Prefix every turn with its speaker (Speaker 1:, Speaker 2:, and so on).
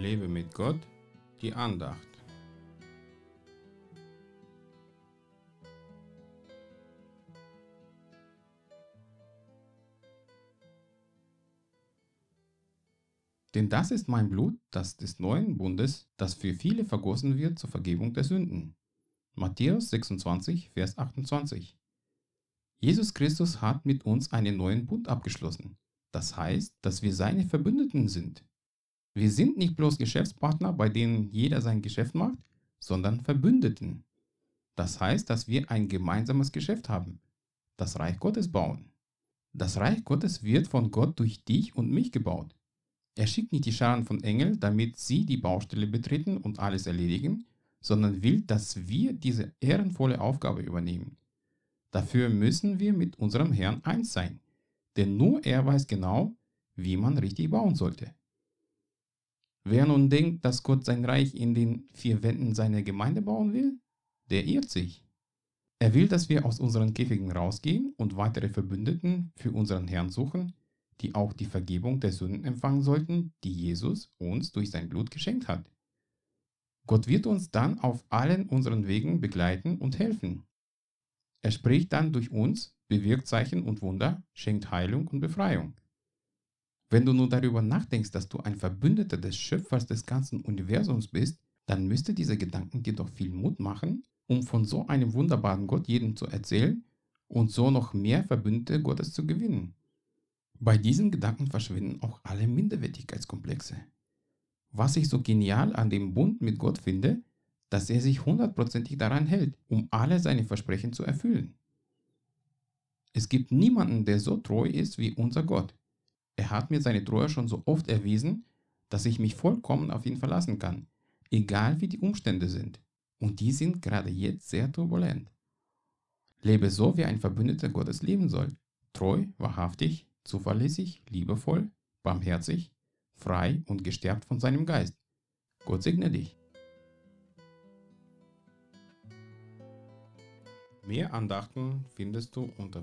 Speaker 1: Lebe mit Gott, die Andacht. Denn das ist mein Blut, das des neuen Bundes, das für viele vergossen wird zur Vergebung der Sünden. Matthäus 26, Vers 28. Jesus Christus hat mit uns einen neuen Bund abgeschlossen. Das heißt, dass wir seine Verbündeten sind. Wir sind nicht bloß Geschäftspartner, bei denen jeder sein Geschäft macht, sondern Verbündeten. Das heißt, dass wir ein gemeinsames Geschäft haben, das Reich Gottes bauen. Das Reich Gottes wird von Gott durch dich und mich gebaut. Er schickt nicht die Scharen von Engeln, damit sie die Baustelle betreten und alles erledigen, sondern will, dass wir diese ehrenvolle Aufgabe übernehmen. Dafür müssen wir mit unserem Herrn eins sein, denn nur er weiß genau, wie man richtig bauen sollte. Wer nun denkt, dass Gott sein Reich in den vier Wänden seiner Gemeinde bauen will, der irrt sich. Er will, dass wir aus unseren Käfigen rausgehen und weitere Verbündeten für unseren Herrn suchen, die auch die Vergebung der Sünden empfangen sollten, die Jesus uns durch sein Blut geschenkt hat. Gott wird uns dann auf allen unseren Wegen begleiten und helfen. Er spricht dann durch uns, bewirkt Zeichen und Wunder, schenkt Heilung und Befreiung. Wenn du nun darüber nachdenkst, dass du ein Verbündeter des Schöpfers des ganzen Universums bist, dann müsste dieser Gedanken dir doch viel Mut machen, um von so einem wunderbaren Gott jedem zu erzählen und so noch mehr Verbündete Gottes zu gewinnen. Bei diesen Gedanken verschwinden auch alle Minderwertigkeitskomplexe. Was ich so genial an dem Bund mit Gott finde, dass er sich hundertprozentig daran hält, um alle seine Versprechen zu erfüllen. Es gibt niemanden, der so treu ist wie unser Gott. Er hat mir seine Treue schon so oft erwiesen, dass ich mich vollkommen auf ihn verlassen kann, egal wie die Umstände sind. Und die sind gerade jetzt sehr turbulent. Lebe so, wie ein Verbündeter Gottes leben soll. Treu, wahrhaftig, zuverlässig, liebevoll, barmherzig, frei und gestärkt von seinem Geist. Gott segne dich. Mehr Andachten findest du unter